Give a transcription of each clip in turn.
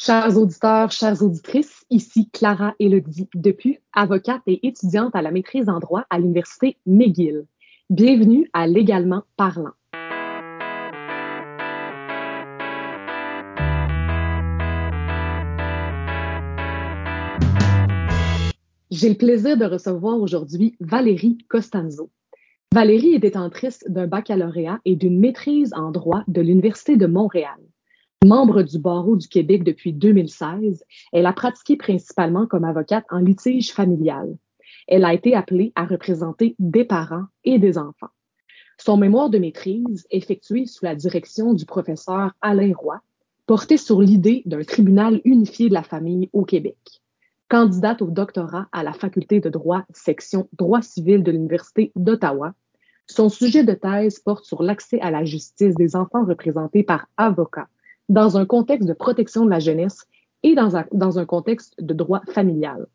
Chers auditeurs, chères auditrices, ici Clara Elodie Depuis, avocate et étudiante à la maîtrise en droit à l'Université McGill. Bienvenue à Légalement parlant. J'ai le plaisir de recevoir aujourd'hui Valérie Costanzo. Valérie est détentrice d'un baccalauréat et d'une maîtrise en droit de l'Université de Montréal. Membre du barreau du Québec depuis 2016, elle a pratiqué principalement comme avocate en litige familial. Elle a été appelée à représenter des parents et des enfants. Son mémoire de maîtrise, effectué sous la direction du professeur Alain Roy, portait sur l'idée d'un tribunal unifié de la famille au Québec. Candidate au doctorat à la faculté de droit, section droit civil de l'Université d'Ottawa, son sujet de thèse porte sur l'accès à la justice des enfants représentés par avocats dans un contexte de protection de la jeunesse et dans un, dans un contexte de droit familial.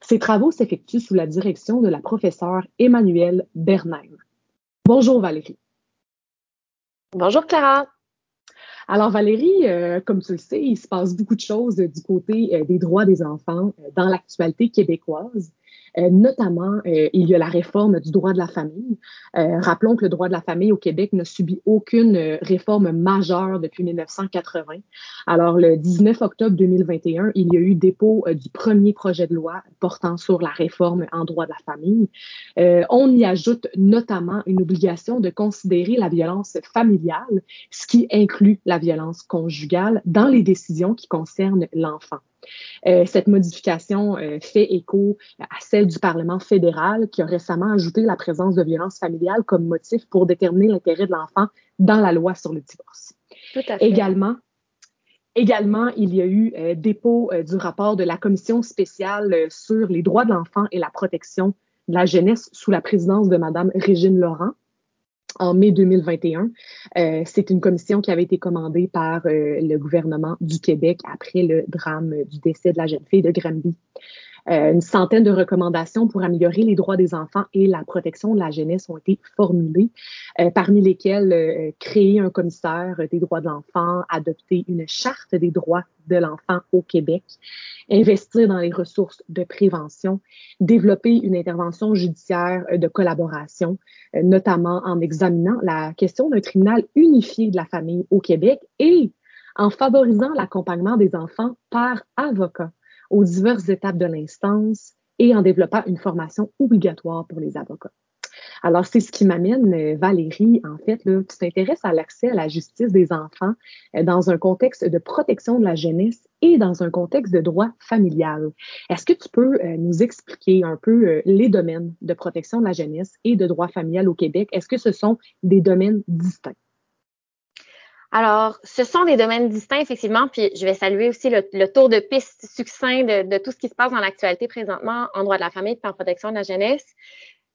Ces travaux s'effectuent sous la direction de la professeure Emmanuelle Bernheim. Bonjour Valérie. Bonjour Clara. Alors Valérie, euh, comme tu le sais, il se passe beaucoup de choses du côté euh, des droits des enfants euh, dans l'actualité québécoise. Euh, notamment, euh, il y a la réforme du droit de la famille. Euh, rappelons que le droit de la famille au Québec n'a subi aucune réforme majeure depuis 1980. Alors, le 19 octobre 2021, il y a eu dépôt du premier projet de loi portant sur la réforme en droit de la famille. on y ajoute notamment une obligation de considérer la violence familiale, ce qui inclut la violence conjugale dans les décisions qui concernent l'enfant. Euh, cette modification euh, fait écho à celle du Parlement fédéral qui a récemment ajouté la présence de violence familiale comme motif pour déterminer l'intérêt de l'enfant dans la loi sur le divorce. Tout à fait. Également, Également, il y a eu euh, dépôt du rapport de la commission spéciale sur les droits de l'enfant et la protection de la jeunesse sous la présidence de Madame Régine Laurent en mai 2021. Euh, c'est une commission qui avait été commandée par euh, le gouvernement du Québec après le drame du décès de la jeune fille de Granby. Euh, une centaine de recommandations pour améliorer les droits des enfants et la protection de la jeunesse ont été formulées, euh, parmi lesquelles euh, créer un commissaire des droits de l'enfant, adopter une charte des droits de l'enfant au Québec, investir dans les ressources de prévention, développer une intervention judiciaire de collaboration, notamment en examinant la question d'un tribunal unifié de la famille au Québec et en favorisant l'accompagnement des enfants par avocat aux diverses étapes de l'instance et en développant une formation obligatoire pour les avocats. Alors, c'est ce qui m'amène, euh, Valérie, en fait, tu t'intéresses à l'accès à la justice des enfants euh, dans un contexte de protection de la jeunesse et dans un contexte de droit familial. Est-ce que tu peux euh, nous expliquer un peu les domaines de protection de la jeunesse et de droit familial au Québec? Est-ce que ce sont des domaines distincts? Alors, ce sont des domaines distincts, effectivement, puis je vais saluer aussi le, tour de piste succinct de, tout ce qui se passe dans l'actualité présentement en droit de la famille et en protection de la jeunesse.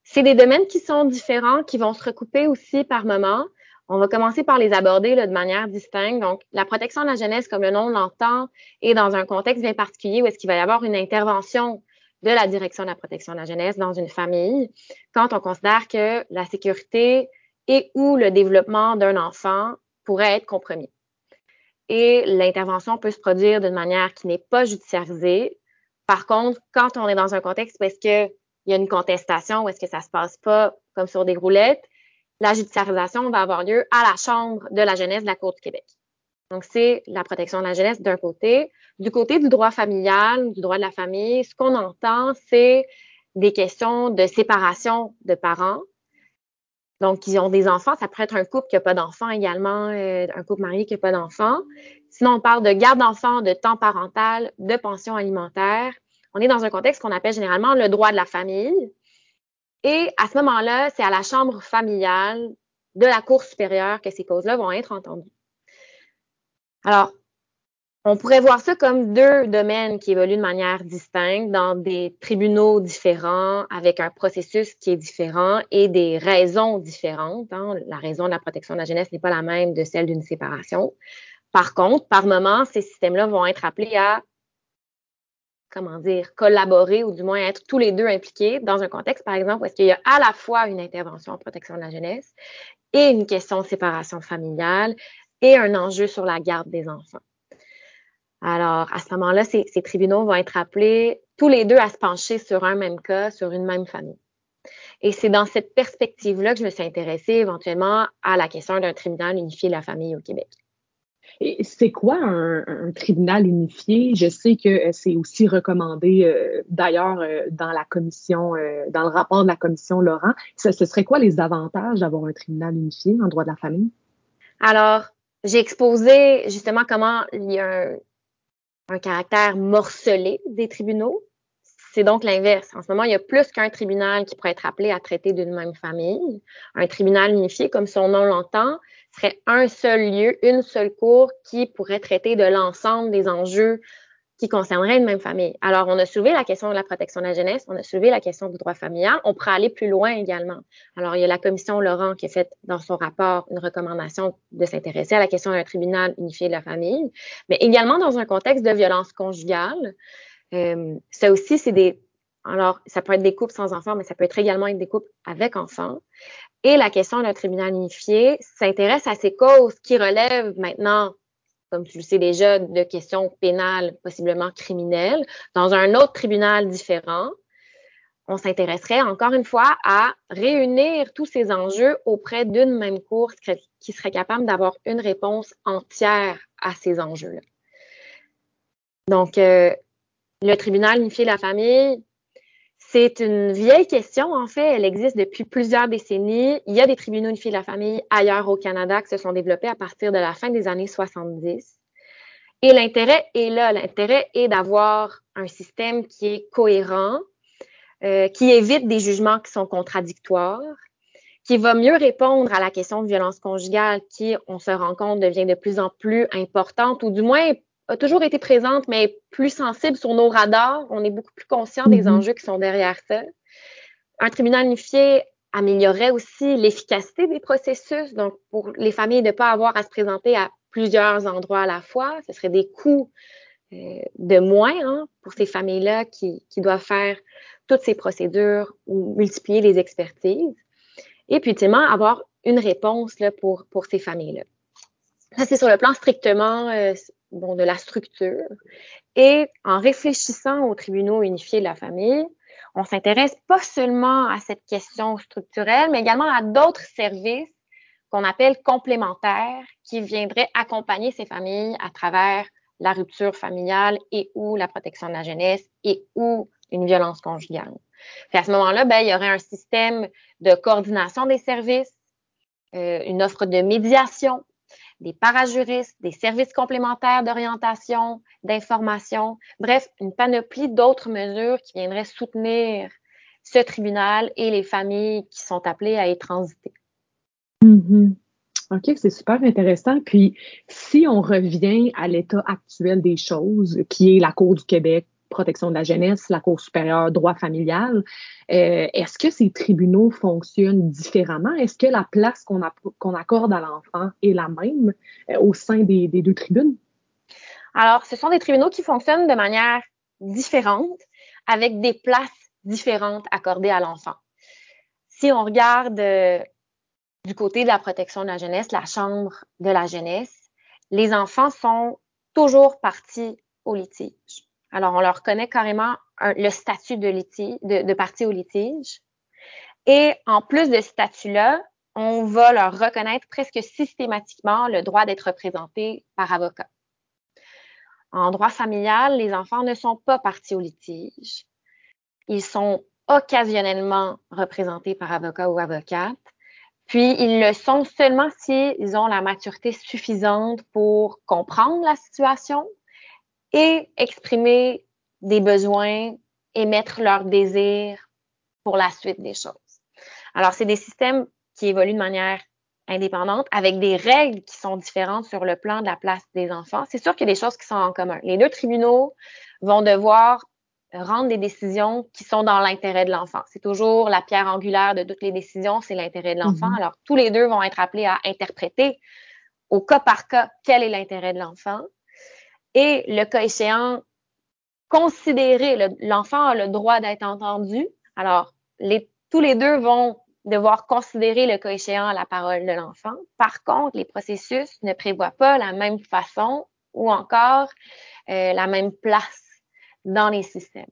C'est des domaines qui sont différents, qui vont se recouper aussi par moment. On va commencer par les aborder de manière distincte. Donc, la protection de la jeunesse, comme le nom l'entend, est dans un contexte bien particulier où est-ce qu'il va y avoir une intervention de la direction de la protection de la jeunesse dans une famille quand on considère que la sécurité et ou le développement d'un enfant pourrait être compromis. Et l'intervention peut se produire d'une manière qui n'est pas judiciarisée. Par contre, quand on est dans un contexte où est-ce qu'il y a une contestation, où est-ce que ça se passe pas comme sur des roulettes, la judiciarisation va avoir lieu à la Chambre de la jeunesse de la Cour du Québec. Donc, c'est la protection de la jeunesse d'un côté. Du côté du droit familial, du droit de la famille, ce qu'on entend, c'est des questions de séparation de parents, donc, ils ont des enfants. Ça pourrait être un couple qui n'a pas d'enfants également, euh, un couple marié qui n'a pas d'enfants. Sinon, on parle de garde d'enfants, de temps parental, de pension alimentaire. On est dans un contexte qu'on appelle généralement le droit de la famille. Et à ce moment-là, c'est à la chambre familiale de la Cour supérieure que ces causes-là vont être entendues. Alors, on pourrait voir ça comme deux domaines qui évoluent de manière distincte dans des tribunaux différents, avec un processus qui est différent et des raisons différentes. Hein. La raison de la protection de la jeunesse n'est pas la même de celle d'une séparation. Par contre, par moment, ces systèmes-là vont être appelés à, comment dire, collaborer ou du moins être tous les deux impliqués dans un contexte, par exemple, où est-ce qu'il y a à la fois une intervention en protection de la jeunesse et une question de séparation familiale et un enjeu sur la garde des enfants. Alors, à ce moment-là, ces, ces tribunaux vont être appelés tous les deux à se pencher sur un même cas, sur une même famille. Et c'est dans cette perspective-là que je me suis intéressée éventuellement à la question d'un tribunal unifié de la famille au Québec. Et c'est quoi un, tribunal unifié? Je sais que euh, c'est aussi recommandé euh, d'ailleurs euh, dans la commission, dans le rapport de la commission Laurent. Ce, serait quoi les avantages d'avoir un tribunal unifié en droit de la famille? Alors, j'ai exposé justement comment il y a un caractère morcelé des tribunaux. C'est donc l'inverse. En ce moment, il y a plus qu'un tribunal qui pourrait être appelé à traiter d'une même famille. Un tribunal unifié, comme son nom l'entend, serait un seul lieu, une seule cour qui pourrait traiter de l'ensemble des enjeux qui concerneraient une même famille. Alors, on a soulevé la question de la protection de la jeunesse, on a soulevé la question du droit familial, on pourrait aller plus loin également. Alors, il y a la commission Laurent qui fait dans son rapport une recommandation de s'intéresser à la question d'un tribunal unifié de la famille, mais également dans un contexte de violence conjugale, euh, ça aussi, c'est des. Alors, ça peut être des couples sans enfants, mais ça peut être également des couples avec enfants. Et la question d'un tribunal unifié s'intéresse à ces causes qui relèvent maintenant, comme tu le sais déjà, de questions pénales, possiblement criminelles, dans un autre tribunal différent. On s'intéresserait encore une fois à réunir tous ces enjeux auprès d'une même cour qui serait capable d'avoir une réponse entière à ces enjeux-là. Donc, euh, le tribunal unifié de la famille, c'est une vieille question, en fait. Elle existe depuis plusieurs décennies. Il y a des tribunaux unifiés de la famille ailleurs au Canada qui se sont développés à partir de la fin des années 70. Et l'intérêt est là. L'intérêt est d'avoir un système qui est cohérent, euh, qui évite des jugements qui sont contradictoires, qui va mieux répondre à la question de violence conjugale qui, on se rend compte, devient de plus en plus importante, ou du moins a toujours été présente, mais plus sensible sur nos radars. On est beaucoup plus conscient des mm-hmm. enjeux qui sont derrière ça. Un tribunal unifié améliorerait aussi l'efficacité des processus. Donc, pour les familles, de ne pas avoir à se présenter à plusieurs endroits à la fois, ce serait des coûts euh, de moins hein, pour ces familles-là qui, qui doivent faire toutes ces procédures ou multiplier les expertises. Et puis, ultimement, avoir une réponse là, pour, pour ces familles-là. Ça, c'est sur le plan strictement euh, bon, de la structure. Et en réfléchissant aux tribunaux unifiés de la famille, on s'intéresse pas seulement à cette question structurelle, mais également à d'autres services qu'on appelle complémentaires qui viendraient accompagner ces familles à travers la rupture familiale et ou la protection de la jeunesse et ou une violence conjugale. Puis à ce moment-là, ben, il y aurait un système de coordination des services, euh, une offre de médiation des parajuristes, des services complémentaires d'orientation, d'information, bref, une panoplie d'autres mesures qui viendraient soutenir ce tribunal et les familles qui sont appelées à y transiter. Mm-hmm. OK, c'est super intéressant. Puis, si on revient à l'état actuel des choses, qui est la Cour du Québec protection de la jeunesse, la Cour supérieure, droit familial. Euh, est-ce que ces tribunaux fonctionnent différemment? Est-ce que la place qu'on accorde à l'enfant est la même euh, au sein des, deux tribunes? Alors, ce sont des tribunaux qui fonctionnent de manière différente, avec des places différentes accordées à l'enfant. Si on regarde euh, du côté de la protection de la jeunesse, la Chambre de la jeunesse, les enfants sont toujours partis au litige. Alors, on leur connaît carrément le statut de, litige, partie au litige. Et en plus de ce statut-là, on va leur reconnaître presque systématiquement le droit d'être représentés par avocat. En droit familial, les enfants ne sont pas partis au litige. Ils sont occasionnellement représentés par avocat ou avocate. Puis, ils le sont seulement s'ils ont la maturité suffisante pour comprendre la situation, et exprimer des besoins, émettre leurs désirs pour la suite des choses. Alors, c'est des systèmes qui évoluent de manière indépendante avec des règles qui sont différentes sur le plan de la place des enfants. C'est sûr qu'il y a des choses qui sont en commun. Les deux tribunaux vont devoir rendre des décisions qui sont dans l'intérêt de l'enfant. C'est toujours la pierre angulaire de toutes les décisions, c'est l'intérêt de l'enfant. Mm-hmm. Alors, tous les deux vont être appelés à interpréter au cas par cas quel est l'intérêt de l'enfant et le cas échéant, considérer, l'enfant a le droit d'être entendu. Alors, tous les deux vont devoir considérer le cas échéant la parole de l'enfant. Par contre, les processus ne prévoient pas la même façon ou encore euh, la même place dans les systèmes.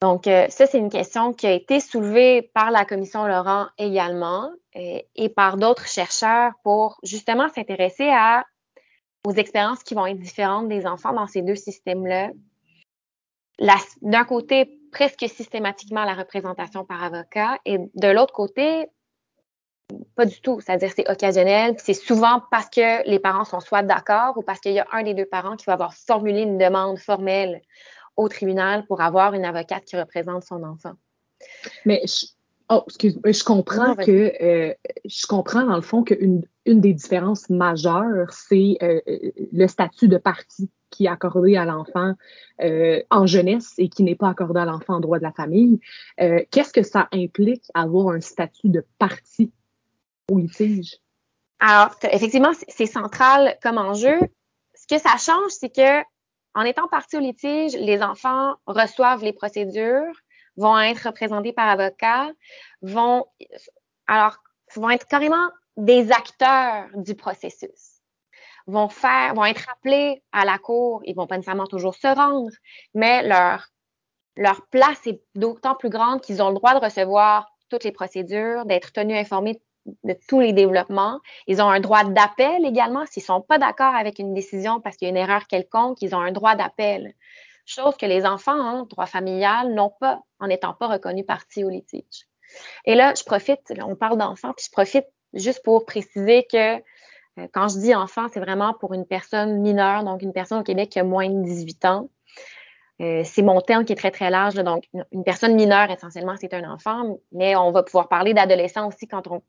Donc, euh, ça, c'est une question qui a été soulevée par la commission Laurent également euh, et par d'autres chercheurs pour justement s'intéresser à aux expériences qui vont être différentes des enfants dans ces deux systèmes-là. D'un côté, presque systématiquement la représentation par avocat et de l'autre côté, pas du tout. C'est-à-dire c'est occasionnel. C'est souvent parce que les parents sont soit d'accord ou parce qu'il y a un des deux parents qui va avoir formulé une demande formelle au tribunal pour avoir une avocate qui représente son enfant. Mais je, oh, excuse je comprends que euh, je comprends dans le fond qu'une une des différences majeures, c'est euh, le statut de partie qui est accordé à l'enfant euh, en jeunesse et qui n'est pas accordé à l'enfant en droit de la famille. Qu'est-ce que ça implique avoir un statut de partie au litige? Alors, effectivement, c'est central comme enjeu. Ce que ça change, c'est que en étant partie au litige, les enfants reçoivent les procédures, vont être représentés par avocat, vont alors vont être carrément des acteurs du processus. Vont faire, vont être appelés à la cour, ils vont pas nécessairement toujours se rendre, mais leur leur place est d'autant plus grande qu'ils ont le droit de recevoir toutes les procédures, d'être tenus informés de tous les développements. Ils ont un droit d'appel également. S'ils sont pas d'accord avec une décision parce qu'il y a une erreur quelconque, ils ont un droit d'appel. Chose que les enfants en droit familial n'ont pas en n'étant pas reconnus partie au litige. Et là, je profite, on parle d'enfants, puis je profite juste pour préciser que euh, quand je dis enfant, c'est vraiment pour une personne mineure, donc une personne au Québec qui a moins de 18 ans. Euh, c'est mon terme qui est très, très large. donc, une personne mineure, essentiellement, c'est un enfant, mais on va pouvoir parler d'adolescent aussi quand on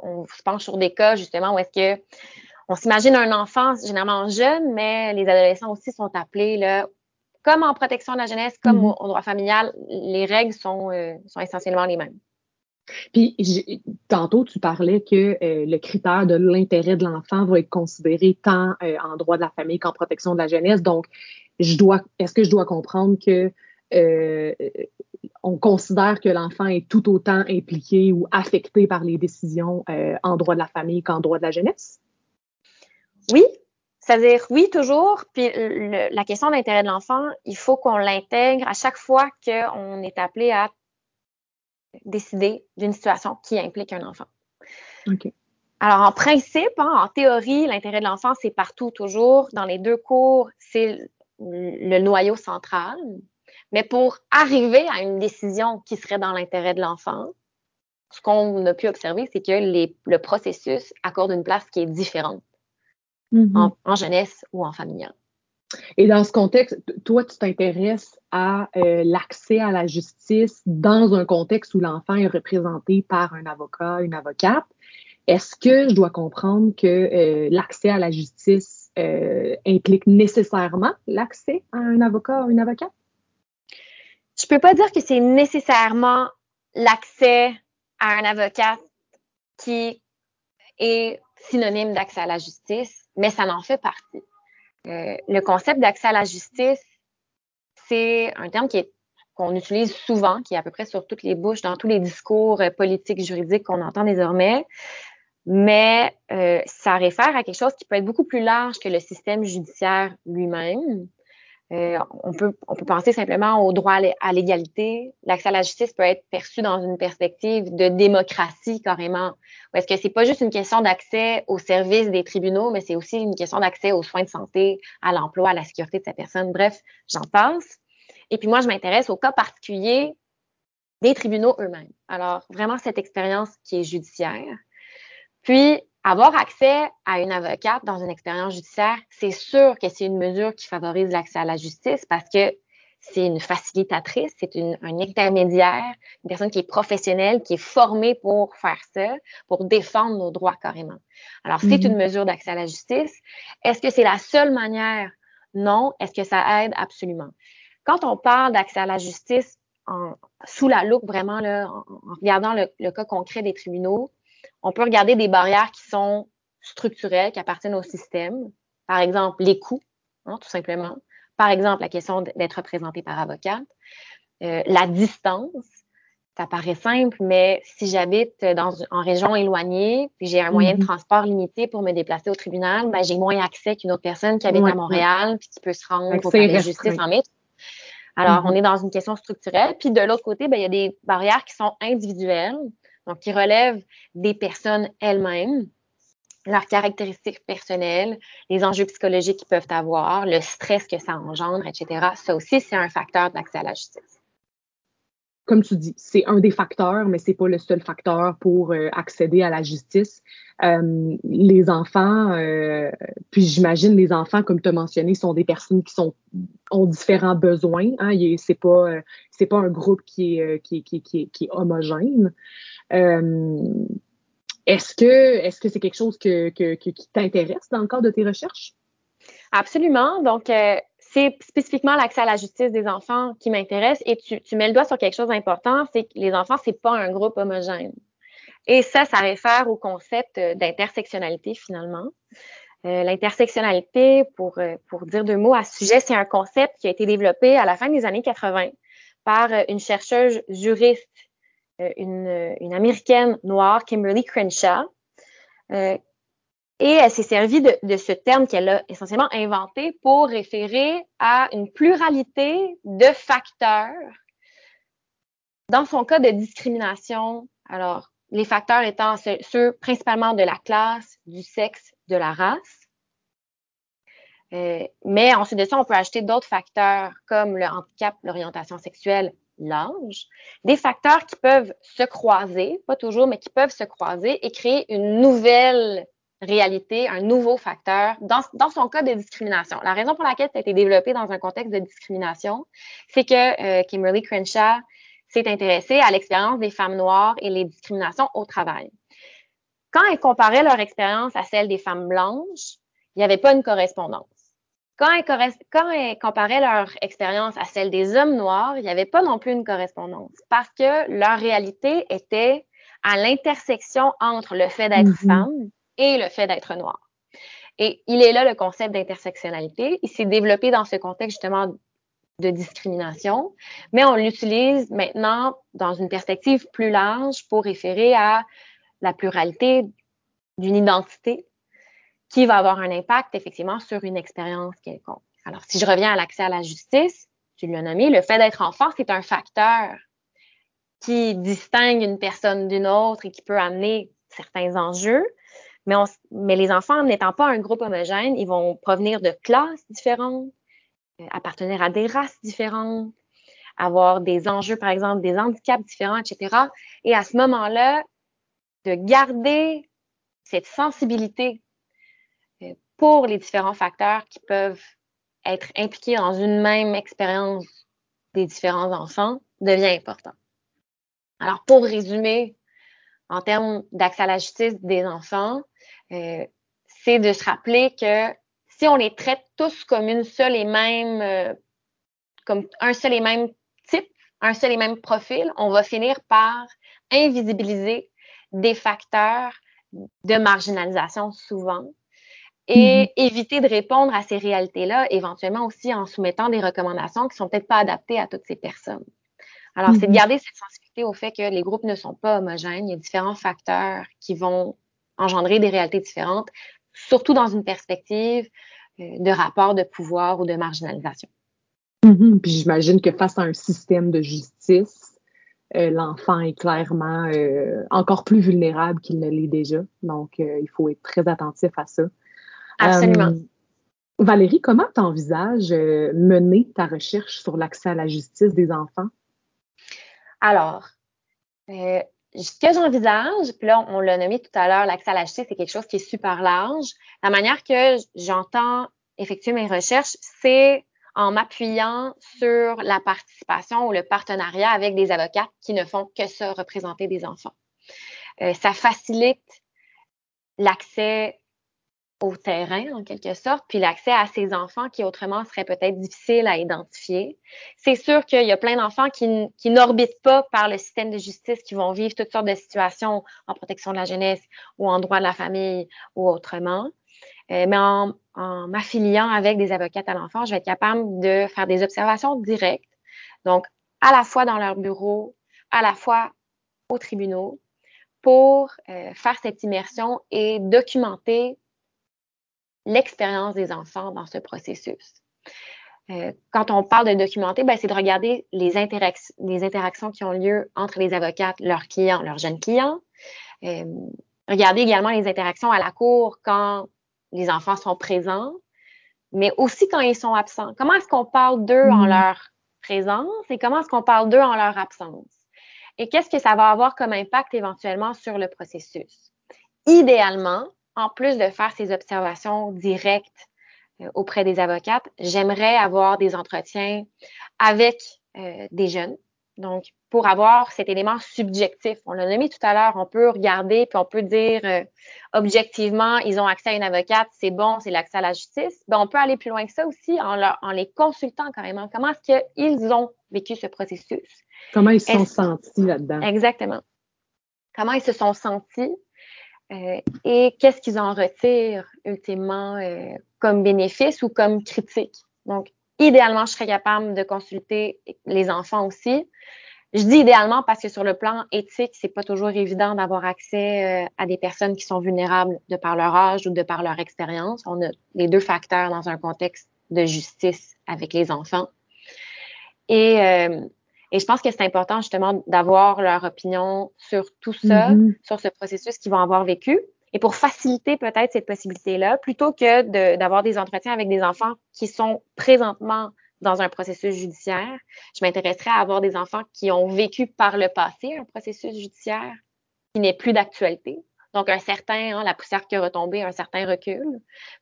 on se penche sur des cas justement où est-ce que on s'imagine un enfant généralement jeune, mais les adolescents aussi sont appelés là, comme en protection de la jeunesse, comme mm-hmm. au, droit familial, les règles sont, euh, sont essentiellement les mêmes. Puis tantôt, tu parlais que euh, le critère de l'intérêt de l'enfant va être considéré tant euh, en droit de la famille qu'en protection de la jeunesse. Donc, je dois, est-ce que je dois comprendre que on considère que l'enfant est tout autant impliqué ou affecté par les décisions euh, en droit de la famille qu'en droit de la jeunesse? Oui, c'est-à-dire oui, toujours. Puis la question de l'intérêt de l'enfant, il faut qu'on l'intègre à chaque fois qu'on est appelé à décider d'une situation qui implique un enfant. OK. Alors, en principe, hein, en théorie, l'intérêt de l'enfant, c'est partout, toujours. Dans les deux cours, c'est le noyau central. Mais pour arriver à une décision qui serait dans l'intérêt de l'enfant, ce qu'on a pu observer, c'est que le processus accorde une place qui est différente mm-hmm. en, jeunesse ou en familial. Et dans ce contexte, toi, tu t'intéresses à euh, l'accès à la justice dans un contexte où l'enfant est représenté par un avocat, une avocate. Est-ce que je dois comprendre que euh, l'accès à la justice euh, implique nécessairement l'accès à un avocat ou une avocate? je peux pas dire que c'est nécessairement l'accès à un avocat qui est synonyme d'accès à la justice, mais ça en fait partie. Euh, le concept d'accès à la justice, c'est un terme qui est qu'on utilise souvent, qui est à peu près sur toutes les bouches, dans tous les discours euh, politiques, juridiques qu'on entend désormais, mais euh, ça réfère à quelque chose qui peut être beaucoup plus large que le système judiciaire lui-même. Euh, on, peut, on peut penser simplement au droit à l'égalité. L'accès à la justice peut être perçu dans une perspective de démocratie carrément. Est-ce que c'est pas juste une question d'accès aux services des tribunaux, mais c'est aussi une question d'accès aux soins de santé, à l'emploi, à la sécurité de sa personne? Bref, j'en passe. Et puis moi, je m'intéresse au cas particulier des tribunaux eux-mêmes. Alors, vraiment cette expérience qui est judiciaire. Puis, avoir accès à une avocate dans une expérience judiciaire, c'est sûr que c'est une mesure qui favorise l'accès à la justice parce que c'est une facilitatrice, c'est une, un intermédiaire, une personne qui est professionnelle, qui est formée pour faire ça, pour défendre nos droits carrément. Alors, c'est mm-hmm. une mesure d'accès à la justice. Est-ce que c'est la seule manière? Non. Est-ce que ça aide? Absolument. Quand on parle d'accès à la justice en, sous la loupe, vraiment, là, en, regardant le, le, cas concret des tribunaux, on peut regarder des barrières qui sont structurelles, qui appartiennent au système. Par exemple, les coûts, hein, tout simplement. Par exemple, la question d'être représenté par avocat. Euh, la distance. ça paraît simple, mais si j'habite dans en région éloignée, puis j'ai un moyen de mhm. transport limité pour me déplacer au tribunal, ben j'ai moins accès qu'une autre personne qui habite à Montréal puis qui peut se rendre au palais de justice en métro. Alors, mhm. on est dans une question structurelle. Puis de l'autre côté, ben, il y a des barrières qui sont individuelles, donc qui relèvent des personnes elles-mêmes, leurs caractéristiques personnelles, les enjeux psychologiques qu'ils peuvent avoir, le stress que ça engendre, etc. Ça aussi, c'est un facteur d'accès à la justice comme tu dis, c'est un des facteurs, mais c'est pas le seul facteur pour euh, accéder à la justice. Euh, les enfants, euh, puis j'imagine les enfants, comme tu as mentionné, sont des personnes qui sont ont différents besoins. Hein, c'est pas c'est pas un groupe qui est qui, qui, qui, est homogène. est-ce que est-ce que c'est quelque chose que, que, qui t'intéresse dans le cadre de tes recherches? Absolument. Donc, c'est spécifiquement l'accès à la justice des enfants qui m'intéresse et tu, mets le doigt sur quelque chose d'important, c'est que les enfants, c'est pas un groupe homogène. Et ça, ça réfère au concept d'intersectionnalité finalement. Euh, L'intersectionnalité, pour, euh, pour dire deux mots à ce sujet, c'est un concept qui a été développé à la fin des années 80 par euh, une chercheuse juriste, euh, une, américaine noire, Kimberly Crenshaw, et elle s'est servie de, de, ce terme qu'elle a essentiellement inventé pour référer à une pluralité de facteurs dans son cas de discrimination. Alors, les facteurs étant ceux principalement de la classe, du sexe, de la race. Euh, mais ensuite de ça, on peut ajouter d'autres facteurs comme le handicap, l'orientation sexuelle, l'âge. Des facteurs qui peuvent se croiser, pas toujours, mais qui peuvent se croiser et créer une nouvelle réalité, un nouveau facteur dans, dans son cas de discrimination. La raison pour laquelle ça a été développé dans un contexte de discrimination, c'est que euh, Kimberly Crenshaw s'est intéressée à l'expérience des femmes noires et les discriminations au travail. Quand elle comparait leur expérience à celle des femmes blanches, il n'y avait pas une correspondance. Quand elle, quand elle comparait leur expérience à celle des hommes noirs, il n'y avait pas non plus une correspondance parce que leur réalité était à l'intersection entre le fait d'être mm-hmm. femme et le fait d'être noir. Et il est là le concept d'intersectionnalité. Il s'est développé dans ce contexte justement de discrimination, mais on l'utilise maintenant dans une perspective plus large pour référer à la pluralité d'une identité qui va avoir un impact effectivement sur une expérience quelconque. Alors, si je reviens à l'accès à la justice, tu l'as nommé, le fait d'être enfant, c'est un facteur qui distingue une personne d'une autre et qui peut amener certains enjeux. Mais, les enfants, n'étant pas un groupe homogène, ils vont provenir de classes différentes, euh, appartenir à des races différentes, avoir des enjeux, par exemple, des handicaps différents, etc. Et à ce moment-là, de garder cette sensibilité euh, pour les différents facteurs qui peuvent être impliqués dans une même expérience des différents enfants devient important. Alors, pour résumer, en termes d'accès à la justice des enfants, euh, c'est de se rappeler que si on les traite tous comme une seule et même, euh, comme un seul et même type, un seul et même profil, on va finir par invisibiliser des facteurs de marginalisation souvent et mm-hmm. éviter de répondre à ces réalités-là, éventuellement aussi en soumettant des recommandations qui sont peut-être pas adaptées à toutes ces personnes. Alors, c'est de mm-hmm. garder cette sensibilité au fait que les groupes ne sont pas homogènes. Il y a différents facteurs qui vont engendrer des réalités différentes, surtout dans une perspective euh, de rapport de pouvoir ou de marginalisation. Mm-hmm. Puis j'imagine que face à un système de justice, euh, l'enfant est clairement euh, encore plus vulnérable qu'il ne l'est déjà. Donc, il faut être très attentif à ça. Absolument. Valérie, comment tu envisages mener ta recherche sur l'accès à la justice des enfants? Alors, ce que j'envisage, puis là, on, l'a nommé tout à l'heure, l'accès à la c'est quelque chose qui est super large. La manière que j'entends effectuer mes recherches, c'est en m'appuyant sur la participation ou le partenariat avec des avocats qui ne font que ça, représenter des enfants. Euh, ça facilite l'accès au terrain, en quelque sorte, puis l'accès à ces enfants qui autrement seraient peut-être difficiles à identifier. C'est sûr qu'il y a plein d'enfants qui, qui n'orbitent pas par le système de justice, qui vont vivre toutes sortes de situations en protection de la jeunesse ou en droit de la famille ou autrement. Euh, mais en, m'affiliant avec des avocates à l'enfant, je vais être capable de faire des observations directes. Donc, à la fois dans leur bureau, à la fois aux tribunaux pour euh, faire cette immersion et documenter l'expérience des enfants dans ce processus. Euh, quand on parle de documenter, ben, c'est de regarder les, les, interactions qui ont lieu entre les avocates, leurs clients, leurs jeunes clients. Euh, regarder également les interactions à la cour quand les enfants sont présents, mais aussi quand ils sont absents. Comment est-ce qu'on parle d'eux en mm. leur présence et comment est-ce qu'on parle d'eux en leur absence? Et qu'est-ce que ça va avoir comme impact éventuellement sur le processus? Idéalement, en plus de faire ces observations directes euh, auprès des avocates, j'aimerais avoir des entretiens avec euh, des jeunes. Donc, pour avoir cet élément subjectif, on l'a nommé tout à l'heure, on peut regarder puis on peut dire euh, objectivement, ils ont accès à une avocate, c'est bon, c'est l'accès à la justice. Ben, on peut aller plus loin que ça aussi en, en les consultant carrément. Comment est-ce qu'ils ont vécu ce processus? Comment ils se sont sentis là-dedans? Exactement. Comment ils se sont sentis? Euh, et qu'est-ce qu'ils en retirent ultimement euh, comme bénéfice ou comme critique. Donc, idéalement, je serais capable de consulter les enfants aussi. Je dis idéalement parce que sur le plan éthique, c'est pas toujours évident d'avoir accès euh, à des personnes qui sont vulnérables de par leur âge ou de par leur expérience. On a les deux facteurs dans un contexte de justice avec les enfants. Et et je pense que c'est important justement d'avoir leur opinion sur tout ça, mm-hmm. sur ce processus qu'ils vont avoir vécu. Et pour faciliter peut-être cette possibilité-là, plutôt que d'avoir des entretiens avec des enfants qui sont présentement dans un processus judiciaire, je m'intéresserais à avoir des enfants qui ont vécu par le passé un processus judiciaire qui n'est plus d'actualité, donc, un certain, hein, la poussière qui a retombé, un certain recul.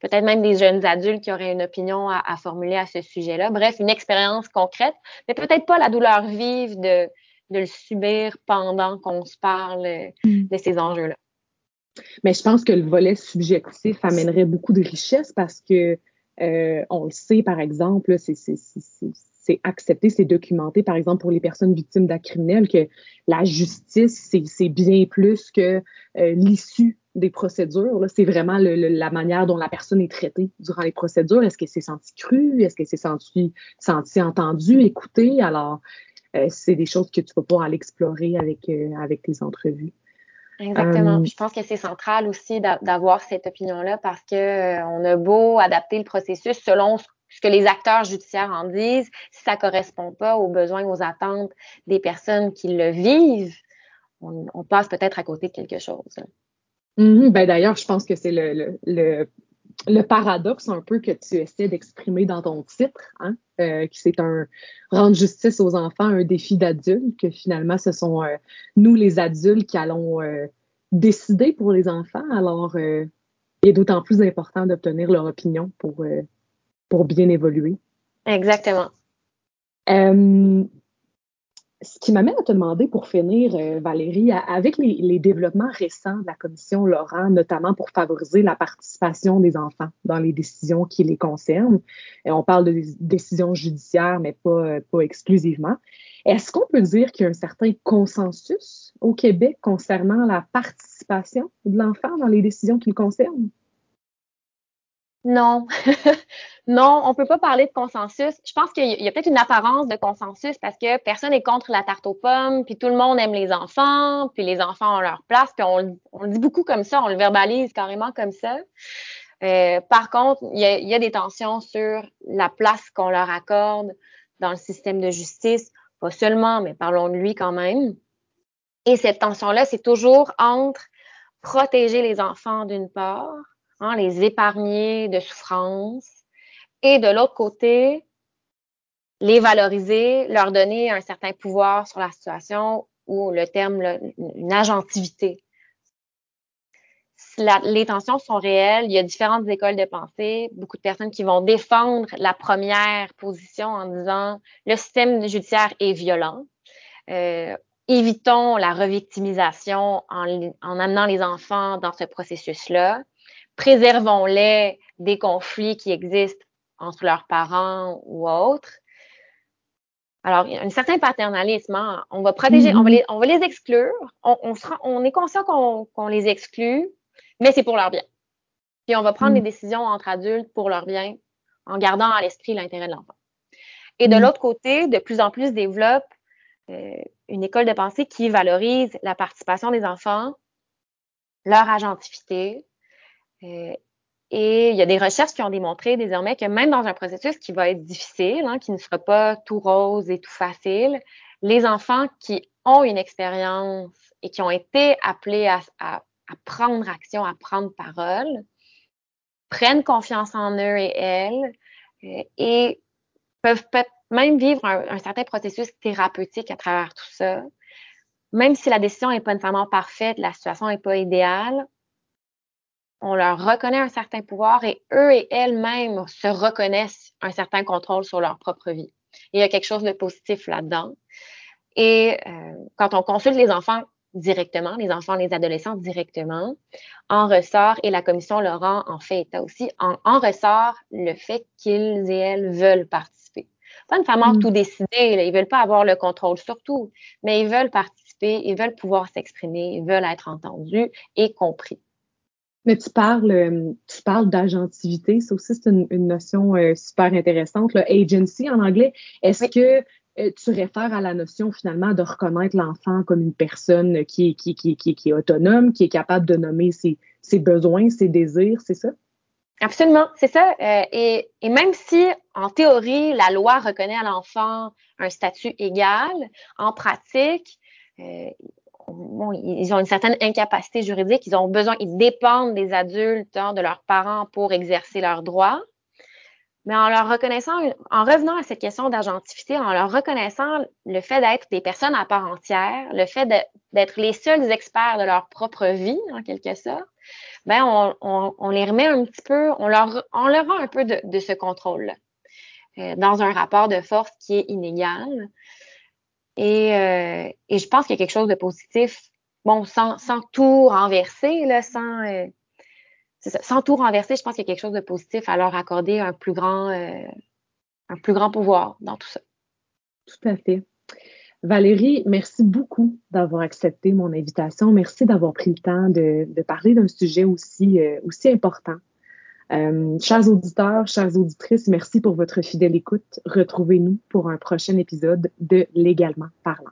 Peut-être même des jeunes adultes qui auraient une opinion à, formuler à ce sujet-là. Bref, une expérience concrète, mais peut-être pas la douleur vive de, de le subir pendant qu'on se parle mm. de ces enjeux-là. Mais je pense que le volet subjectif amènerait beaucoup de richesse parce que euh, on le sait, par exemple, c'est c'est accepté, c'est documenté, par exemple, pour les personnes victimes d'actes criminels, que la justice, c'est bien plus que euh, l'issue des procédures. C'est vraiment la manière dont la personne est traitée durant les procédures. Est-ce qu'elle s'est sentie crue? Est-ce qu'elle s'est sentie, sentie entendue, écoutée? Alors, euh, c'est des choses que tu vas pouvoir aller explorer avec, euh, avec tes entrevues. Exactement. je pense que c'est central aussi d'avoir cette opinion-là parce que on a beau adapter le processus selon ce que les acteurs judiciaires en disent, si ça correspond pas aux besoins, aux attentes des personnes qui le vivent, on, passe peut-être à côté de quelque chose. Mm-hmm. ben D'ailleurs, je pense que c'est le, le, le, paradoxe un peu que tu essaies d'exprimer dans ton titre, hein, euh, que c'est un rendre justice aux enfants un défi d'adulte, que finalement ce sont euh, nous les adultes qui allons euh, décider pour les enfants. Alors, il est d'autant plus important d'obtenir leur opinion pour pour bien évoluer. Exactement. Euh, ce qui m'amène à te demander pour finir, euh, Valérie, avec les, développements récents de la commission Laurent, notamment pour favoriser la participation des enfants dans les décisions qui les concernent, et on parle de décisions judiciaires, mais pas, pas exclusivement, est-ce qu'on peut dire qu'il y a un certain consensus au Québec concernant la participation de l'enfant dans les décisions qui le concernent? Non, non, on peut pas parler de consensus. Je pense qu'il y a, peut-être une apparence de consensus parce que personne n'est contre la tarte aux pommes, puis tout le monde aime les enfants, puis les enfants ont leur place, puis on, le dit beaucoup comme ça, on le verbalise carrément comme ça. Euh, par contre, il y, a, des tensions sur la place qu'on leur accorde dans le système de justice, pas seulement, mais parlons de lui quand même. Et cette tension-là, c'est toujours entre protéger les enfants d'une part Hein, les épargner de souffrance, et de l'autre côté, les valoriser, leur donner un certain pouvoir sur la situation ou le terme, une agentivité. les tensions sont réelles, il y a différentes écoles de pensée, beaucoup de personnes qui vont défendre la première position en disant le système judiciaire est violent. Euh, évitons la revictimisation en, en amenant les enfants dans ce processus-là préservons-les des conflits qui existent entre leurs parents ou autres. Alors, il y a un certain paternalisme. Hein. On va protéger, on, va mm-hmm. les, on va les exclure. On, on, sera, on est conscient qu'on les exclut, mais c'est pour leur bien. Puis on va prendre des mm. décisions entre adultes pour leur bien en gardant à l'esprit l'intérêt de l'enfant. Et de mm. l'autre côté, de plus en plus développe euh, une école de pensée qui valorise la participation des enfants, leur agentivité. Euh, et il y a des recherches qui ont démontré désormais que même dans un processus qui va être difficile, hein, qui ne sera pas tout rose et tout facile, les enfants qui ont une expérience et qui ont été appelés à, prendre action, à prendre parole, prennent confiance en eux et elles euh, et peuvent même vivre un, certain processus thérapeutique à travers tout ça. Même si la décision n'est pas nécessairement parfaite, la situation n'est pas idéale, on leur reconnaît un certain pouvoir et eux et elles-mêmes se reconnaissent un certain contrôle sur leur propre vie. il y a quelque chose de positif là-dedans. Et euh, quand on consulte les enfants directement, les enfants, les adolescents directement, en ressort, et la commission Laurent en fait état aussi, en, en ressort le fait qu'ils et elles veulent participer. Pas nécessairement mm. tout décider, là, ils veulent pas avoir le contrôle sur tout, mais ils veulent participer, ils veulent pouvoir s'exprimer, ils veulent être entendus et compris. Mais tu parles, euh, tu parles d'agentivité, ça aussi c'est une, notion euh, super intéressante, le agency en anglais. Est-ce que euh, tu réfères à la notion finalement de reconnaître l'enfant comme une personne qui est, qui, qui, qui, qui est autonome, qui est capable de nommer ses, ses besoins, ses désirs, c'est ça? Absolument, c'est ça. Euh, et, et, même si en théorie la loi reconnaît à l'enfant un statut égal, en pratique, euh, ils ont une certaine incapacité juridique, ils ont besoin, ils dépendent des adultes, hein, de leurs parents pour exercer leurs droits mais en leur reconnaissant, en revenant à cette question d'agentivité, en leur reconnaissant le fait d'être des personnes à part entière, le fait d'être les seuls experts de leur propre vie, en quelque sorte, ben on, les remet un petit peu, on leur, on leur rend un peu de, de ce contrôle euh, dans un rapport de force qui est inégal. Et, euh, et je pense qu'il y a quelque chose de positif, bon, sans, tout renverser. Euh, sans tout renverser, je pense qu'il y a quelque chose de positif à leur accorder un plus grand, euh, un plus grand pouvoir dans tout ça. Tout à fait. Valérie, merci beaucoup d'avoir accepté mon invitation. Merci d'avoir pris le temps de, parler d'un sujet aussi important. Euh, chers auditeurs, chères auditrices, merci pour votre fidèle écoute. Retrouvez-nous pour un prochain épisode de Légalement parlant.